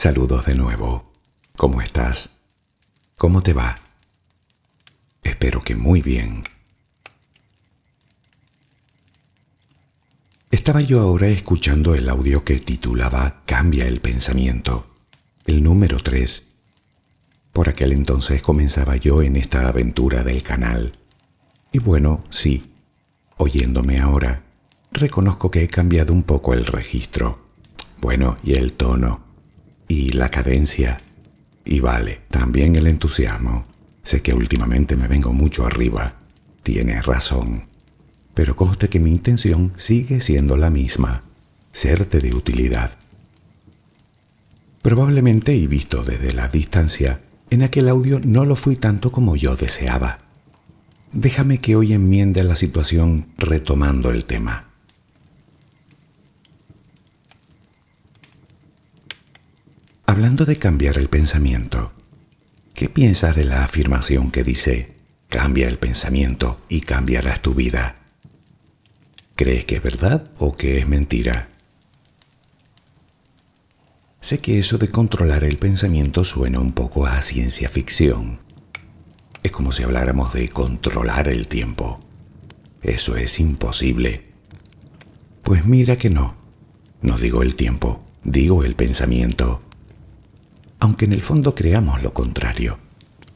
Saludos de nuevo. ¿Cómo estás? ¿Cómo te va? Espero que muy bien. Estaba yo ahora escuchando el audio que titulaba Cambia el pensamiento, el número 3. Por aquel entonces comenzaba yo en esta aventura del canal. Y bueno, sí, oyéndome ahora, reconozco que he cambiado un poco el registro. Bueno, y el tono, y la cadencia, y vale, también el entusiasmo. Sé que últimamente me vengo mucho arriba. Tienes razón pero conste que mi intención sigue siendo la misma, serte de utilidad. Probablemente y visto desde la distancia, en aquel audio no lo fui tanto como yo deseaba. Déjame que hoy enmiende la situación retomando el tema. Hablando de cambiar el pensamiento, ¿qué piensas de la afirmación que dice, cambia el pensamiento y cambiarás tu vida? ¿Crees que es verdad o que es mentira? Sé que eso de controlar el pensamiento suena un poco a ciencia ficción. Es como si habláramos de controlar el tiempo. Eso es imposible. Pues mira que no. No digo el tiempo, digo el pensamiento. Aunque en el fondo creamos lo contrario.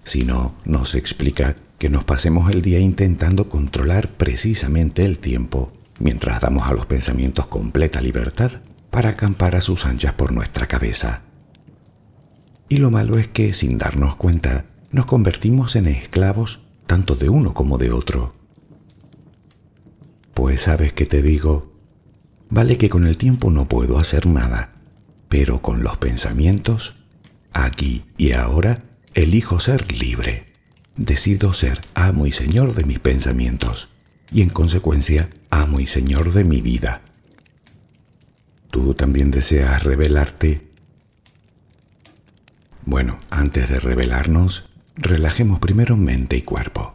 Si no, nos explica que nos pasemos el día intentando controlar precisamente el tiempo mientras damos a los pensamientos completa libertad para acampar a sus anchas por nuestra cabeza. Y lo malo es que, sin darnos cuenta, nos convertimos en esclavos tanto de uno como de otro. Pues sabes que te digo, vale que con el tiempo no puedo hacer nada, pero con los pensamientos, aquí y ahora, elijo ser libre. Decido ser amo y señor de mis pensamientos y en consecuencia amo y señor de mi vida. ¿Tú también deseas revelarte? Bueno, antes de revelarnos, relajemos primero mente y cuerpo.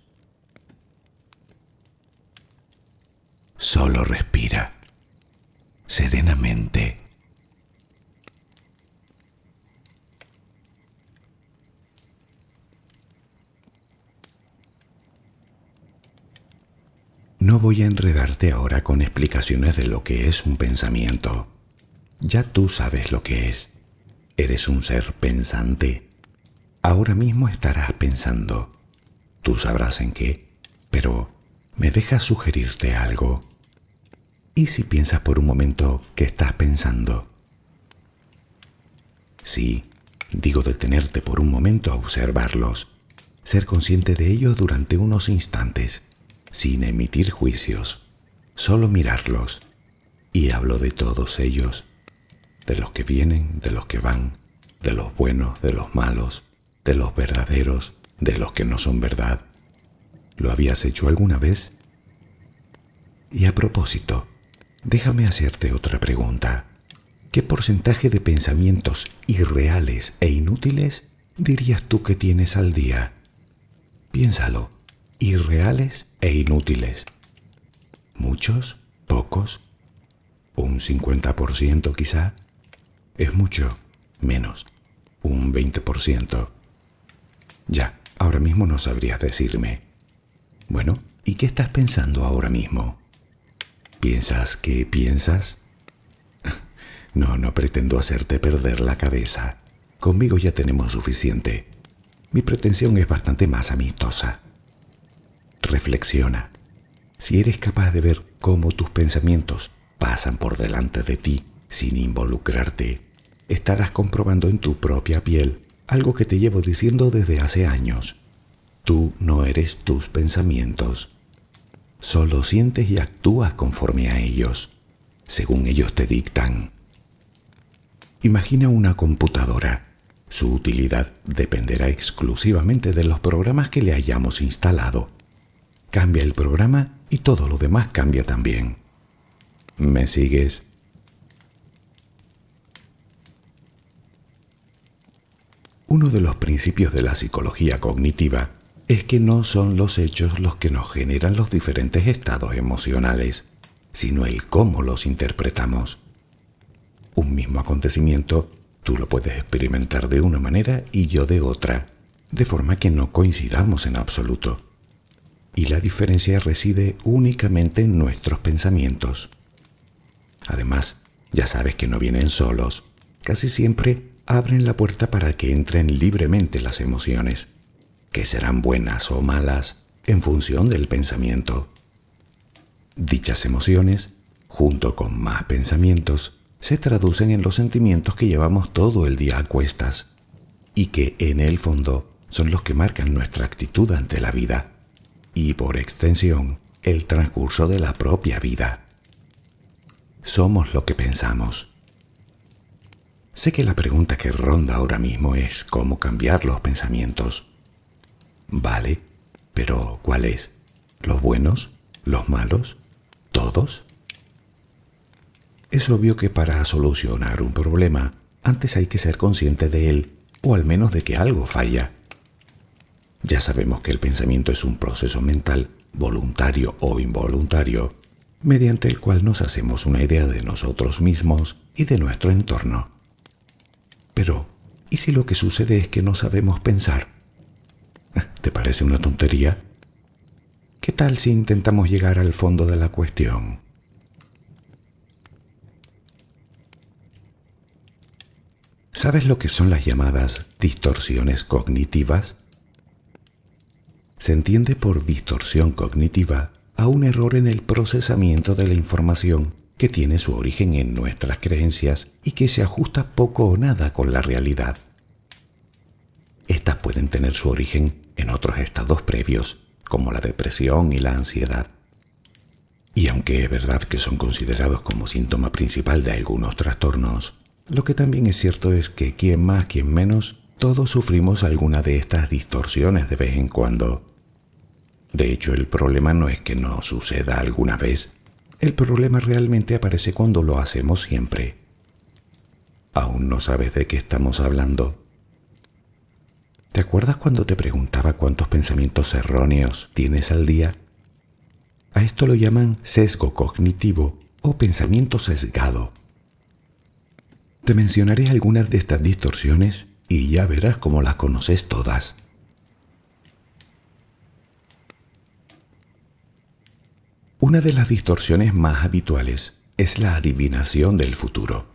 Solo respira serenamente. No voy a enredarte ahora con explicaciones de lo que es un pensamiento. Ya tú sabes lo que es. Eres un ser pensante. Ahora mismo estarás pensando. Tú sabrás en qué, pero me dejas sugerirte algo. ¿Y si piensas por un momento que estás pensando? Sí, digo detenerte por un momento a observarlos, ser consciente de ellos durante unos instantes, sin emitir juicios, solo mirarlos. Y hablo de todos ellos, de los que vienen, de los que van, de los buenos, de los malos, de los verdaderos, de los que no son verdad. ¿Lo habías hecho alguna vez? Y a propósito, Déjame hacerte otra pregunta. ¿Qué porcentaje de pensamientos irreales e inútiles dirías tú que tienes al día? Piénsalo. Irreales e inútiles. ¿Muchos? ¿Pocos? ¿Un 50% quizá? ¿Es mucho? Menos. ¿Un 20%? Ya, ahora mismo no sabrías decirme. Bueno, ¿y qué estás pensando ahora mismo? ¿Piensas que piensas? No, no pretendo hacerte perder la cabeza. Conmigo ya tenemos suficiente. Mi pretensión es bastante más amistosa. Reflexiona. Si eres capaz de ver cómo tus pensamientos pasan por delante de ti sin involucrarte, estarás comprobando en tu propia piel algo que te llevo diciendo desde hace años. Tú no eres tus pensamientos. Solo sientes y actúas conforme a ellos, según ellos te dictan. Imagina una computadora. Su utilidad dependerá exclusivamente de los programas que le hayamos instalado. Cambia el programa y todo lo demás cambia también. ¿Me sigues? Uno de los principios de la psicología cognitiva es que no son los hechos los que nos generan los diferentes estados emocionales, sino el cómo los interpretamos. Un mismo acontecimiento tú lo puedes experimentar de una manera y yo de otra, de forma que no coincidamos en absoluto. y la diferencia reside únicamente en nuestros pensamientos. Además, ya sabes que no vienen solos, casi siempre abren la puerta para que entren libremente las emociones, que serán buenas o malas en función del pensamiento. Dichas emociones, junto con más pensamientos, se traducen en los sentimientos que llevamos todo el día a cuestas y que en el fondo son los que marcan nuestra actitud ante la vida y por extensión el transcurso de la propia vida. Somos lo que pensamos. Sé que la pregunta que ronda ahora mismo es cómo cambiar los pensamientos. Vale, pero ¿cuáles? ¿Los buenos? ¿Los malos? ¿Todos? Es obvio que para solucionar un problema, antes hay que ser consciente de él, o al menos de que algo falla. Ya sabemos que el pensamiento es un proceso mental, voluntario o involuntario, mediante el cual nos hacemos una idea de nosotros mismos y de nuestro entorno. Pero, ¿y si lo que sucede es que no sabemos pensar? ¿Te parece una tontería? ¿Qué tal si intentamos llegar al fondo de la cuestión? ¿Sabes lo que son las llamadas distorsiones cognitivas? Se entiende por distorsión cognitiva a un error en el procesamiento de la información que tiene su origen en nuestras creencias y que se ajusta poco o nada con la realidad. Estas pueden tener su origen en otros estados previos, como la depresión y la ansiedad. Y aunque es verdad que son considerados como síntoma principal de algunos trastornos, lo que también es cierto es que quien más, quien menos, todos sufrimos alguna de estas distorsiones de vez en cuando. De hecho, el problema no es que no suceda alguna vez, el problema realmente aparece cuando lo hacemos siempre. Aún no sabes de qué estamos hablando. ¿Te acuerdas cuando te preguntaba cuántos pensamientos erróneos tienes al día? A esto lo llaman sesgo cognitivo o pensamiento sesgado. Te mencionaré algunas de estas distorsiones y ya verás cómo las conoces todas. Una de las distorsiones más habituales es la adivinación del futuro.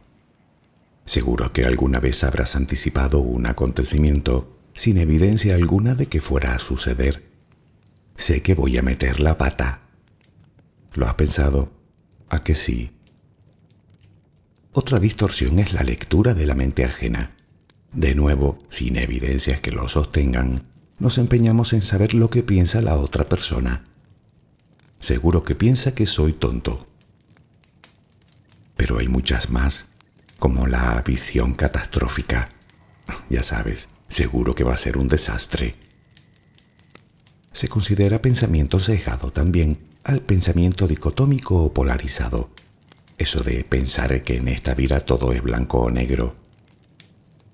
Seguro que alguna vez habrás anticipado un acontecimiento sin evidencia alguna de que fuera a suceder. Sé que voy a meter la pata. ¿Lo has pensado? ¿A que sí? Otra distorsión es la lectura de la mente ajena. De nuevo, sin evidencias que lo sostengan, nos empeñamos en saber lo que piensa la otra persona Seguro que piensa que soy tonto. Pero hay muchas más, como la visión catastrófica. Ya sabes, seguro que va a ser un desastre. Se considera pensamiento cejado también al pensamiento dicotómico o polarizado. Eso de pensar que en esta vida todo es blanco o negro.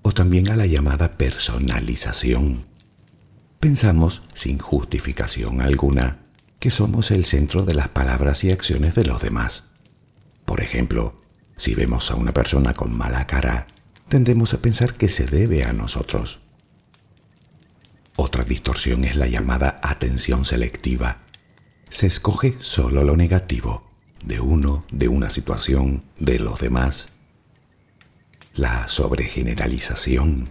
O también a la llamada personalización. Pensamos, sin justificación alguna, que somos el centro de las palabras y acciones de los demás. Por ejemplo, si vemos a una persona con mala cara, tendemos a pensar que se debe a nosotros. Otra distorsión es la llamada atención selectiva. Se escoge solo lo negativo, de uno, de una situación, de los demás. La sobregeneralización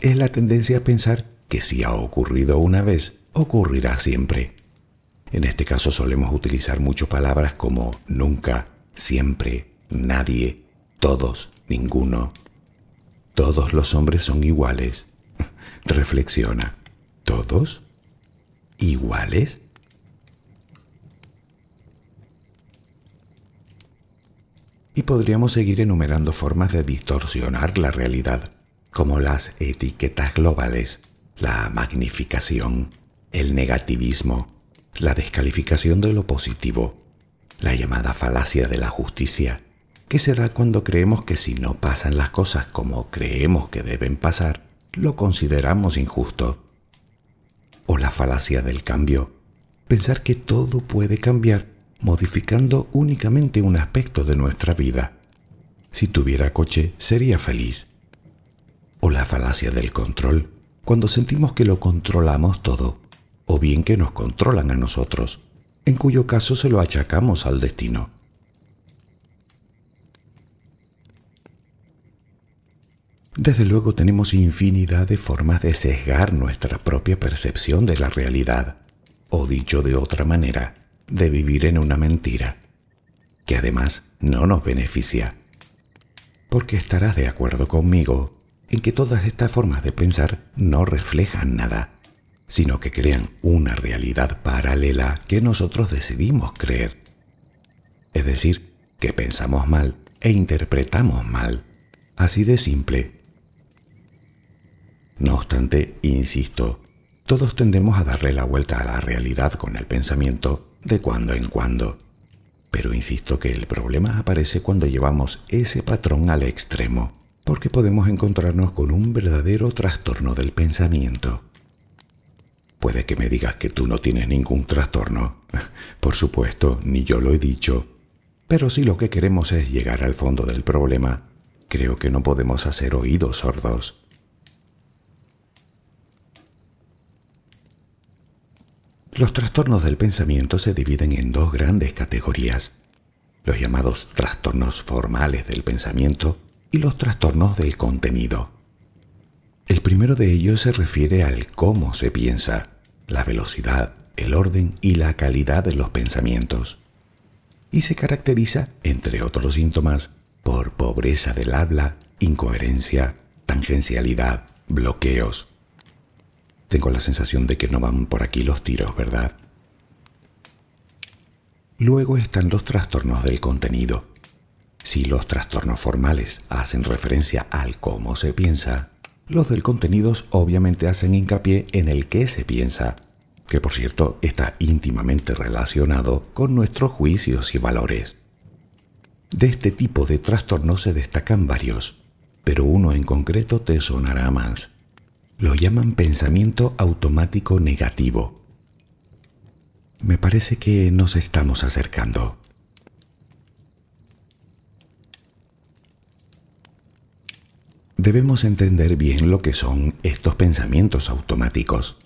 es la tendencia a pensar que si ha ocurrido una vez, ocurrirá siempre. En este caso solemos utilizar muchas palabras como nunca, siempre, nadie, todos, ninguno. Todos los hombres son iguales. Reflexiona. ¿Todos? ¿Iguales? Y podríamos seguir enumerando formas de distorsionar la realidad, como las etiquetas globales, la magnificación, el negativismo, la descalificación de lo positivo, la llamada falacia de la justicia, que se da cuando creemos que si no pasan las cosas como creemos que deben pasar, lo consideramos injusto. O la falacia del cambio, pensar que todo puede cambiar modificando únicamente un aspecto de nuestra vida. Si tuviera coche, sería feliz. O la falacia del control, cuando sentimos que lo controlamos todo o bien que nos controlan a nosotros, en cuyo caso se lo achacamos al destino. Desde luego tenemos infinidad de formas de sesgar nuestra propia percepción de la realidad, o dicho de otra manera, de vivir en una mentira, que además no nos beneficia. Porque estarás de acuerdo conmigo en que todas estas formas de pensar no reflejan nada, sino que crean una realidad paralela que nosotros decidimos creer. Es decir, que pensamos mal e interpretamos mal. Así de simple. No obstante, insisto, todos tendemos a darle la vuelta a la realidad con el pensamiento de cuando en cuando. Pero insisto que el problema aparece cuando llevamos ese patrón al extremo, porque podemos encontrarnos con un verdadero trastorno del pensamiento. Puede que me digas que tú no tienes ningún trastorno. Por supuesto, ni yo lo he dicho. Pero si lo que queremos es llegar al fondo del problema, creo que no podemos hacer oídos sordos. Los trastornos del pensamiento se dividen en dos grandes categorías, los llamados trastornos formales del pensamiento y los trastornos del contenido. El primero de ellos se refiere al cómo se piensa, la velocidad, el orden y la calidad de los pensamientos, y se caracteriza, entre otros síntomas, por pobreza del habla, incoherencia, tangencialidad, bloqueos, tengo la sensación de que no van por aquí los tiros, ¿verdad? Luego están los trastornos del contenido. Si los trastornos formales hacen referencia al cómo se piensa, los del contenido obviamente hacen hincapié en el qué se piensa, que por cierto está íntimamente relacionado con nuestros juicios y valores. De este tipo de trastornos se destacan varios, pero uno en concreto te sonará más lo llaman pensamiento automático negativo. Me parece que nos estamos acercando. Debemos entender bien lo que son estos pensamientos automáticos.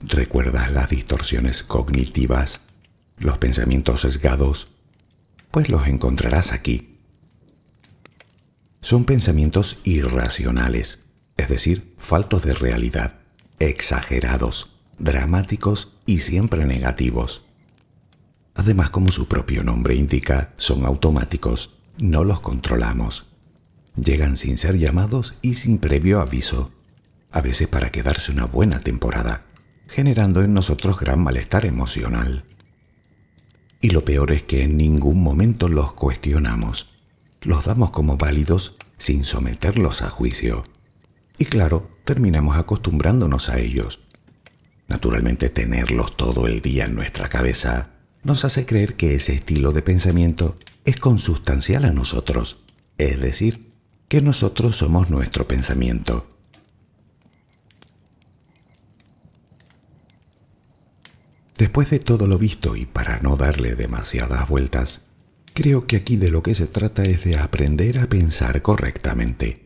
¿Recuerdas las distorsiones cognitivas, los pensamientos sesgados? Pues los encontrarás aquí. Son pensamientos irracionales es decir, faltos de realidad, exagerados, dramáticos y siempre negativos. Además, como su propio nombre indica, son automáticos, no los controlamos. Llegan sin ser llamados y sin previo aviso, a veces para quedarse una buena temporada, generando en nosotros gran malestar emocional. Y lo peor es que en ningún momento los cuestionamos, los damos como válidos sin someterlos a juicio. Y claro, terminamos acostumbrándonos a ellos. Naturalmente tenerlos todo el día en nuestra cabeza nos hace creer que ese estilo de pensamiento es consustancial a nosotros, es decir, que nosotros somos nuestro pensamiento. Después de todo lo visto y para no darle demasiadas vueltas, creo que aquí de lo que se trata es de aprender a pensar correctamente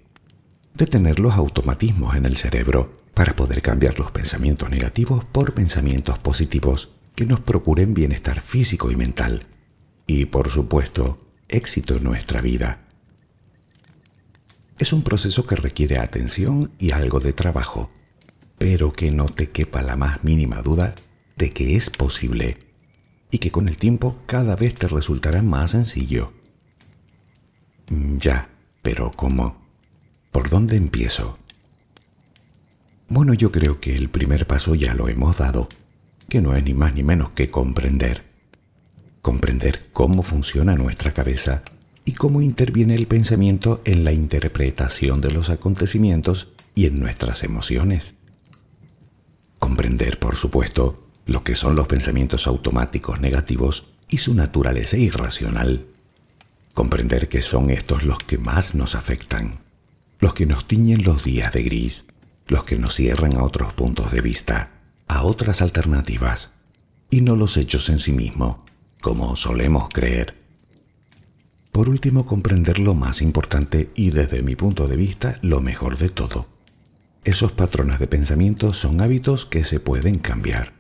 de tener los automatismos en el cerebro para poder cambiar los pensamientos negativos por pensamientos positivos que nos procuren bienestar físico y mental y, por supuesto, éxito en nuestra vida. Es un proceso que requiere atención y algo de trabajo, pero que no te quepa la más mínima duda de que es posible y que con el tiempo cada vez te resultará más sencillo. Ya, pero ¿cómo? ¿Por dónde empiezo? Bueno, yo creo que el primer paso ya lo hemos dado, que no es ni más ni menos que comprender. Comprender cómo funciona nuestra cabeza y cómo interviene el pensamiento en la interpretación de los acontecimientos y en nuestras emociones. Comprender, por supuesto, lo que son los pensamientos automáticos negativos y su naturaleza irracional. Comprender que son estos los que más nos afectan los que nos tiñen los días de gris, los que nos cierran a otros puntos de vista, a otras alternativas, y no los hechos en sí mismo, como solemos creer. Por último, comprender lo más importante y desde mi punto de vista lo mejor de todo. Esos patrones de pensamiento son hábitos que se pueden cambiar.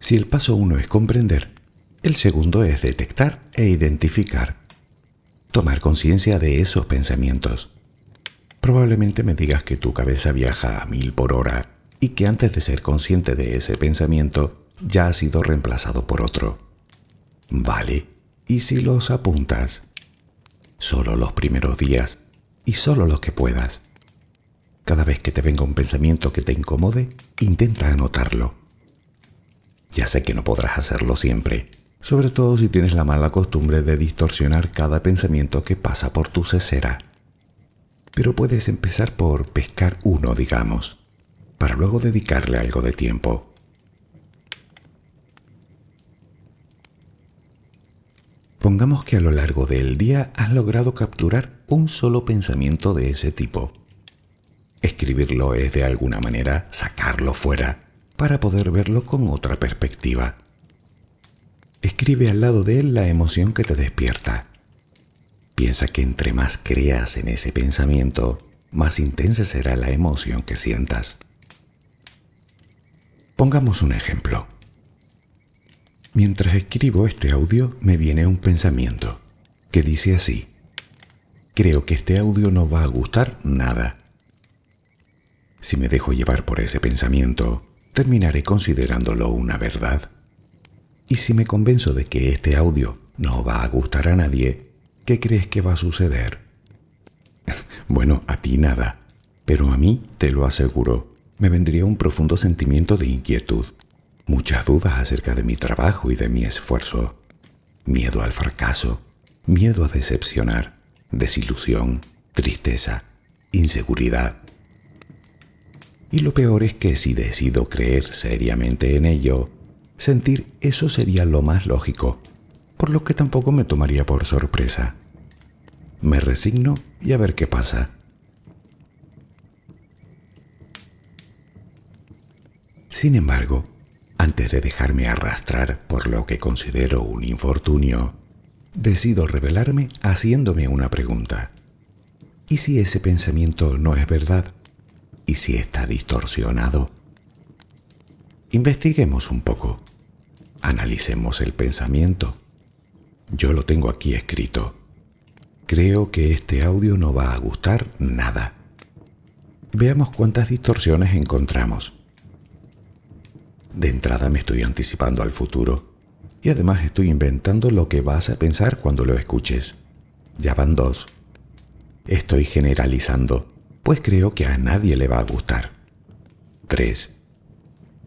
Si el paso 1 es comprender, el segundo es detectar e identificar. Tomar conciencia de esos pensamientos. Probablemente me digas que tu cabeza viaja a mil por hora y que antes de ser consciente de ese pensamiento ya ha sido reemplazado por otro. Vale, ¿y si los apuntas? Solo los primeros días y solo los que puedas. Cada vez que te venga un pensamiento que te incomode, intenta anotarlo. Ya sé que no podrás hacerlo siempre, sobre todo si tienes la mala costumbre de distorsionar cada pensamiento que pasa por tu cesera. Pero puedes empezar por pescar uno, digamos, para luego dedicarle algo de tiempo. Pongamos que a lo largo del día has logrado capturar un solo pensamiento de ese tipo. Escribirlo es de alguna manera sacarlo fuera para poder verlo con otra perspectiva. Escribe al lado de él la emoción que te despierta. Piensa que entre más creas en ese pensamiento, más intensa será la emoción que sientas. Pongamos un ejemplo. Mientras escribo este audio me viene un pensamiento que dice así. Creo que este audio no va a gustar nada. Si me dejo llevar por ese pensamiento, terminaré considerándolo una verdad. Y si me convenzo de que este audio no va a gustar a nadie, ¿qué crees que va a suceder? bueno, a ti nada, pero a mí, te lo aseguro, me vendría un profundo sentimiento de inquietud, muchas dudas acerca de mi trabajo y de mi esfuerzo, miedo al fracaso, miedo a decepcionar, desilusión, tristeza, inseguridad. Y lo peor es que si decido creer seriamente en ello, Sentir eso sería lo más lógico, por lo que tampoco me tomaría por sorpresa. Me resigno y a ver qué pasa. Sin embargo, antes de dejarme arrastrar por lo que considero un infortunio, decido revelarme haciéndome una pregunta. ¿Y si ese pensamiento no es verdad? ¿Y si está distorsionado? Investiguemos un poco. Analicemos el pensamiento. Yo lo tengo aquí escrito. Creo que este audio no va a gustar nada. Veamos cuántas distorsiones encontramos. De entrada me estoy anticipando al futuro y además estoy inventando lo que vas a pensar cuando lo escuches. Ya van dos. Estoy generalizando, pues creo que a nadie le va a gustar. Tres.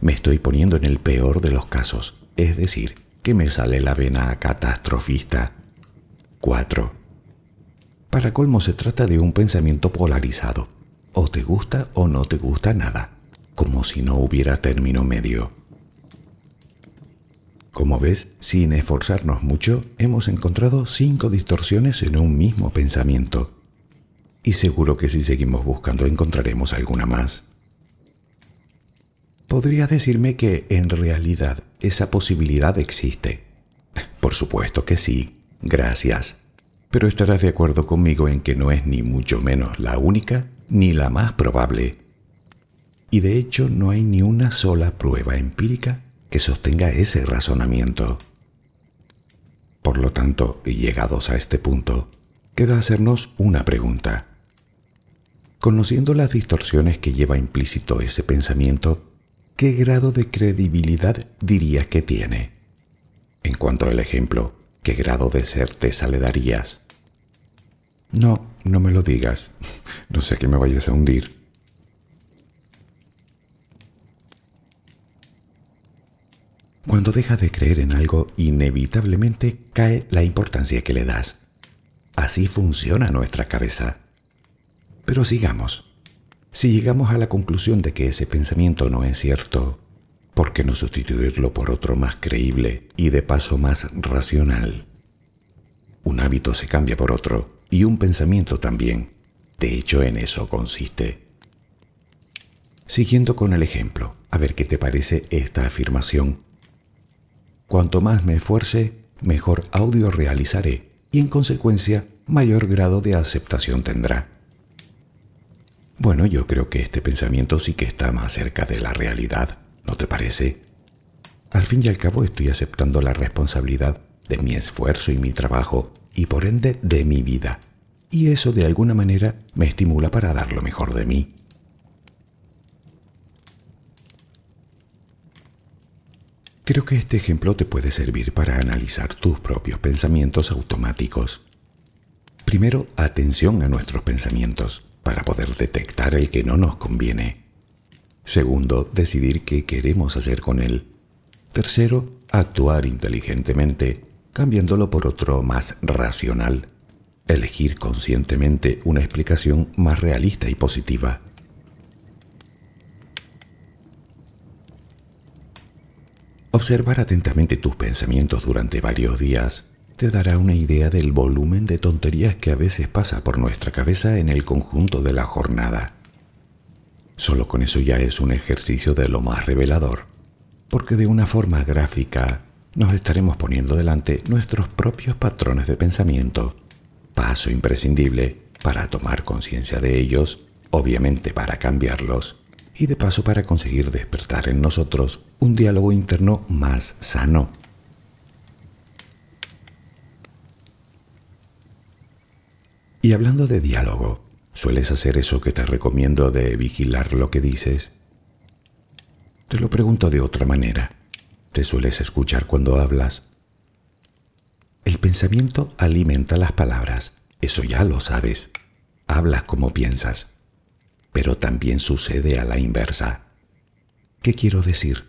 Me estoy poniendo en el peor de los casos es decir, que me sale la vena catastrofista. 4. Para colmo se trata de un pensamiento polarizado. O te gusta o no te gusta nada, como si no hubiera término medio. Como ves, sin esforzarnos mucho, hemos encontrado cinco distorsiones en un mismo pensamiento. Y seguro que si seguimos buscando encontraremos alguna más. ¿Podrías decirme que en realidad esa posibilidad existe? Por supuesto que sí, gracias. Pero estarás de acuerdo conmigo en que no es ni mucho menos la única ni la más probable. Y de hecho no hay ni una sola prueba empírica que sostenga ese razonamiento. Por lo tanto, llegados a este punto, queda hacernos una pregunta. Conociendo las distorsiones que lleva implícito ese pensamiento, ¿qué grado de credibilidad dirías que tiene? En cuanto al ejemplo, ¿qué grado de certeza le darías? No, no me lo digas. No sé que me vayas a hundir. Cuando dejas de creer en algo, inevitablemente cae la importancia que le das. Así funciona nuestra cabeza. Pero sigamos. Si llegamos a la conclusión de que ese pensamiento no es cierto, ¿por qué no sustituirlo por otro más creíble y de paso más racional? Un hábito se cambia por otro y un pensamiento también. De hecho, en eso consiste. Siguiendo con el ejemplo, a ver qué te parece esta afirmación. Cuanto más me esfuerce, mejor audio realizaré y en consecuencia mayor grado de aceptación tendrá. Bueno, yo creo que este pensamiento sí que está más cerca de la realidad, ¿no te parece? Al fin y al cabo estoy aceptando la responsabilidad de mi esfuerzo y mi trabajo y por ende de mi vida. Y eso de alguna manera me estimula para dar lo mejor de mí. Creo que este ejemplo te puede servir para analizar tus propios pensamientos automáticos. Primero, atención a nuestros pensamientos para poder detectar el que no nos conviene. Segundo, decidir qué queremos hacer con él. Tercero, actuar inteligentemente, cambiándolo por otro más racional. Elegir conscientemente una explicación más realista y positiva. Observar atentamente tus pensamientos durante varios días te dará una idea del volumen de tonterías que a veces pasa por nuestra cabeza en el conjunto de la jornada. Solo con eso ya es un ejercicio de lo más revelador, porque de una forma gráfica nos estaremos poniendo delante nuestros propios patrones de pensamiento, paso imprescindible para tomar conciencia de ellos, obviamente para cambiarlos, y de paso para conseguir despertar en nosotros un diálogo interno más sano Y hablando de diálogo, ¿sueles hacer eso que te recomiendo de vigilar lo que dices? Te lo pregunto de otra manera. ¿Te sueles escuchar cuando hablas? El pensamiento alimenta las palabras, eso ya lo sabes. Hablas como piensas. Pero también sucede a la inversa. ¿Qué quiero decir?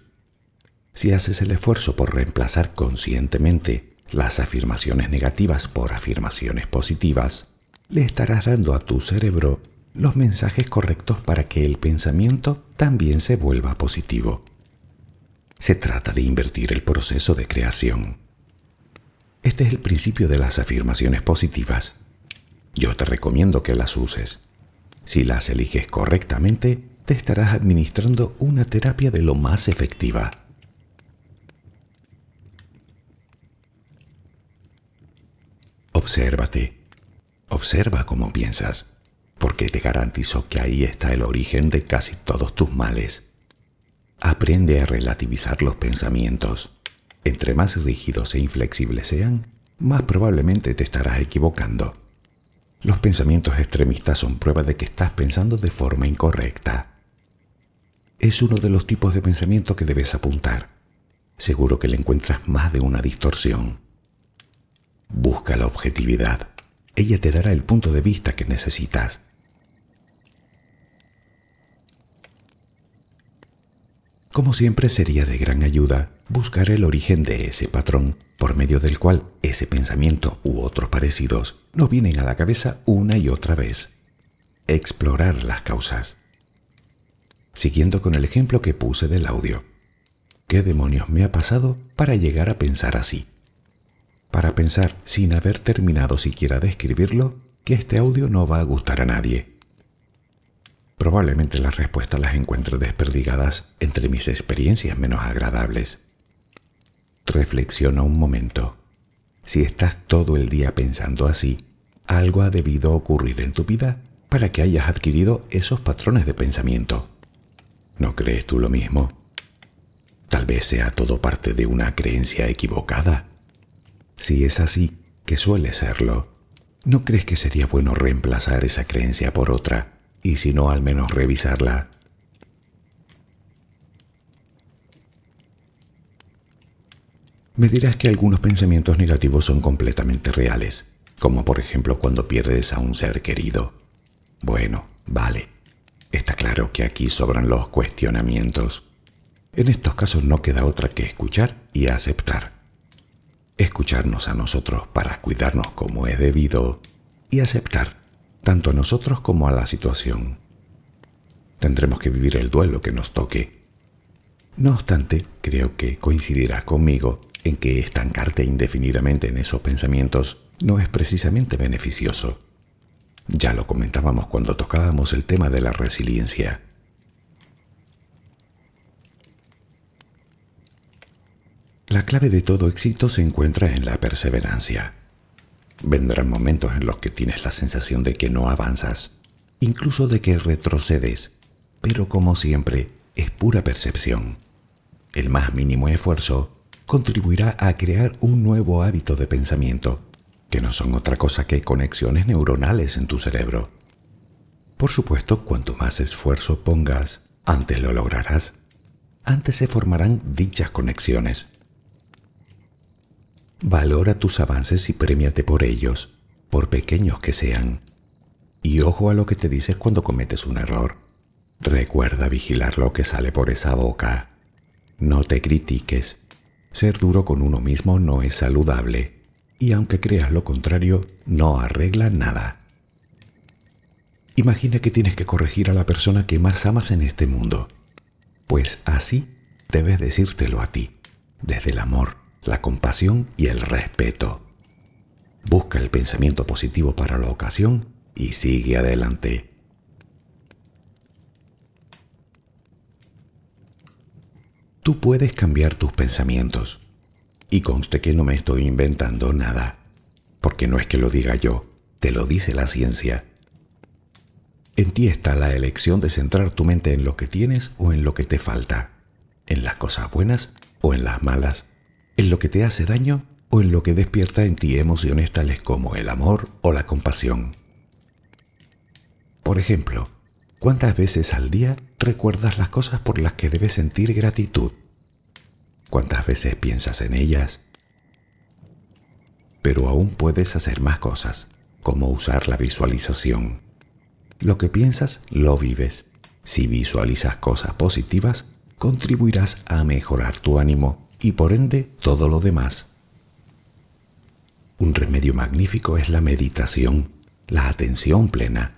Si haces el esfuerzo por reemplazar conscientemente las afirmaciones negativas por afirmaciones positivas, le estarás dando a tu cerebro los mensajes correctos para que el pensamiento también se vuelva positivo. Se trata de invertir el proceso de creación. Este es el principio de las afirmaciones positivas. Yo te recomiendo que las uses. Si las eliges correctamente, te estarás administrando una terapia de lo más efectiva. Obsérvate Observa cómo piensas, porque te garantizo que ahí está el origen de casi todos tus males. Aprende a relativizar los pensamientos. Entre más rígidos e inflexibles sean, más probablemente te estarás equivocando. Los pensamientos extremistas son prueba de que estás pensando de forma incorrecta. Es uno de los tipos de pensamiento que debes apuntar. Seguro que le encuentras más de una distorsión. Busca la objetividad ella te dará el punto de vista que necesitas. Como siempre sería de gran ayuda buscar el origen de ese patrón por medio del cual ese pensamiento u otros parecidos nos vienen a la cabeza una y otra vez. Explorar las causas. Siguiendo con el ejemplo que puse del audio. ¿Qué demonios me ha pasado para llegar a pensar así? Para pensar, sin haber terminado siquiera de escribirlo, que este audio no va a gustar a nadie. Probablemente las respuestas las encuentre desperdigadas entre mis experiencias menos agradables. Reflexiona un momento. Si estás todo el día pensando así, algo ha debido ocurrir en tu vida para que hayas adquirido esos patrones de pensamiento. ¿No crees tú lo mismo? Tal vez sea todo parte de una creencia equivocada si es así, que suele serlo, ¿no crees que sería bueno reemplazar esa creencia por otra y si no al menos revisarla? Me dirás que algunos pensamientos negativos son completamente reales, como por ejemplo cuando pierdes a un ser querido. Bueno, vale. Está claro que aquí sobran los cuestionamientos. En estos casos no queda otra que escuchar y aceptar escucharnos a nosotros para cuidarnos como es debido y aceptar tanto a nosotros como a la situación. Tendremos que vivir el duelo que nos toque. No obstante, creo que coincidirás conmigo en que estancarte indefinidamente en esos pensamientos no es precisamente beneficioso. Ya lo comentábamos cuando tocábamos el tema de la resiliencia. La clave de todo éxito se encuentra en la perseverancia. Vendrán momentos en los que tienes la sensación de que no avanzas, incluso de que retrocedes, pero como siempre, es pura percepción. el más mínimo esfuerzo, contribuirá a crear un nuevo hábito de pensamiento, que no son otra cosa que conexiones neuronales en tu cerebro. Por supuesto, cuanto más esfuerzo pongas, antes lo lograrás. Antes se formarán dichas conexiones. Valora tus avances y premiate por ellos, por pequeños que sean. Y ojo a lo que te dices cuando cometes un error. Recuerda vigilar lo que sale por esa boca. No te critiques. Ser duro con uno mismo no es saludable. Y aunque creas lo contrario, no arregla nada. Imagina que tienes que corregir a la persona que más amas en este mundo. Pues así debes decírtelo a ti, desde el amor, la compasión y el respeto. Busca el pensamiento positivo para la ocasión y sigue adelante. Tú puedes cambiar tus pensamientos. Y conste que no me estoy inventando nada, porque no es que lo diga yo, te lo dice la ciencia. En ti está la elección de centrar tu mente en lo que tienes o en lo que te falta, en las cosas buenas o en las malas, en lo que te hace daño o en lo que despierta en ti emociones tales como el amor o la compasión. Por ejemplo, ¿cuántas veces al día recuerdas las cosas por las que debes sentir gratitud? ¿Cuántas veces piensas en ellas? Pero aún puedes hacer más cosas, como usar la visualización. Lo que piensas, lo vives. Si visualizas cosas positivas, contribuirás a mejorar tu ánimo y por ende todo lo demás. Un remedio magnífico es la meditación, la atención plena.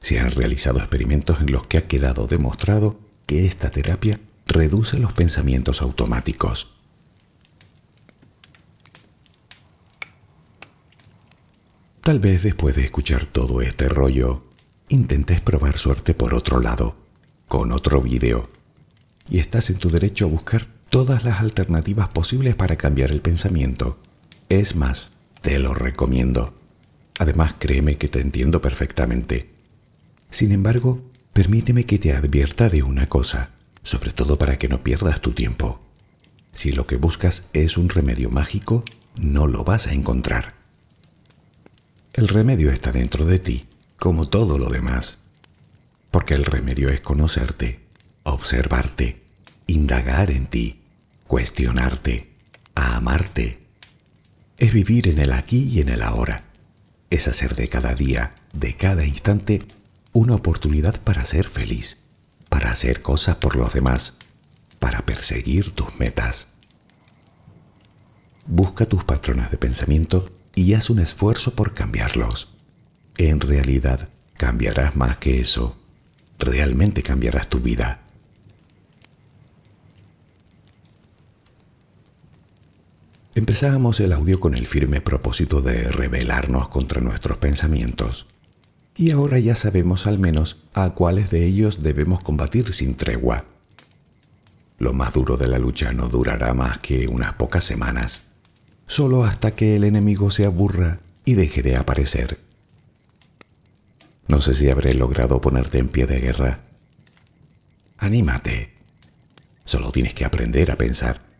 Se han realizado experimentos en los que ha quedado demostrado que esta terapia reduce los pensamientos automáticos. Tal vez después de escuchar todo este rollo, intentes probar suerte por otro lado, con otro vídeo, y estás en tu derecho a buscar todas las alternativas posibles para cambiar el pensamiento. Es más, te lo recomiendo. Además, créeme que te entiendo perfectamente. Sin embargo, permíteme que te advierta de una cosa, sobre todo para que no pierdas tu tiempo. Si lo que buscas es un remedio mágico, no lo vas a encontrar. El remedio está dentro de ti, como todo lo demás, porque el remedio es conocerte, observarte, indagar en ti, cuestionarte, amarte. Es vivir en el aquí y en el ahora. Es hacer de cada día, de cada instante, una oportunidad para ser feliz, para hacer cosas por los demás, para perseguir tus metas. Busca tus patrones de pensamiento y haz un esfuerzo por cambiarlos. En realidad, cambiarás más que eso. Realmente cambiarás tu vida. Empezábamos el audio con el firme propósito de rebelarnos contra nuestros pensamientos. Y ahora ya sabemos al menos a cuáles de ellos debemos combatir sin tregua. Lo más duro de la lucha no durará más que unas pocas semanas, solo hasta que el enemigo se aburra y deje de aparecer. No sé si habré logrado ponerte en pie de guerra. Anímate. Solo tienes que aprender a pensar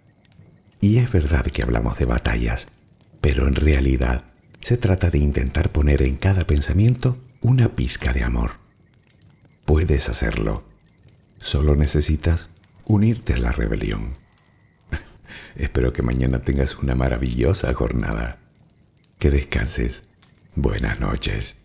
y es verdad que hablamos de batallas, pero en realidad se trata de intentar poner en cada pensamiento una pizca de amor. Puedes hacerlo. Solo necesitas unirte a la rebelión. Espero que mañana tengas una maravillosa jornada. Que descanses. Buenas noches.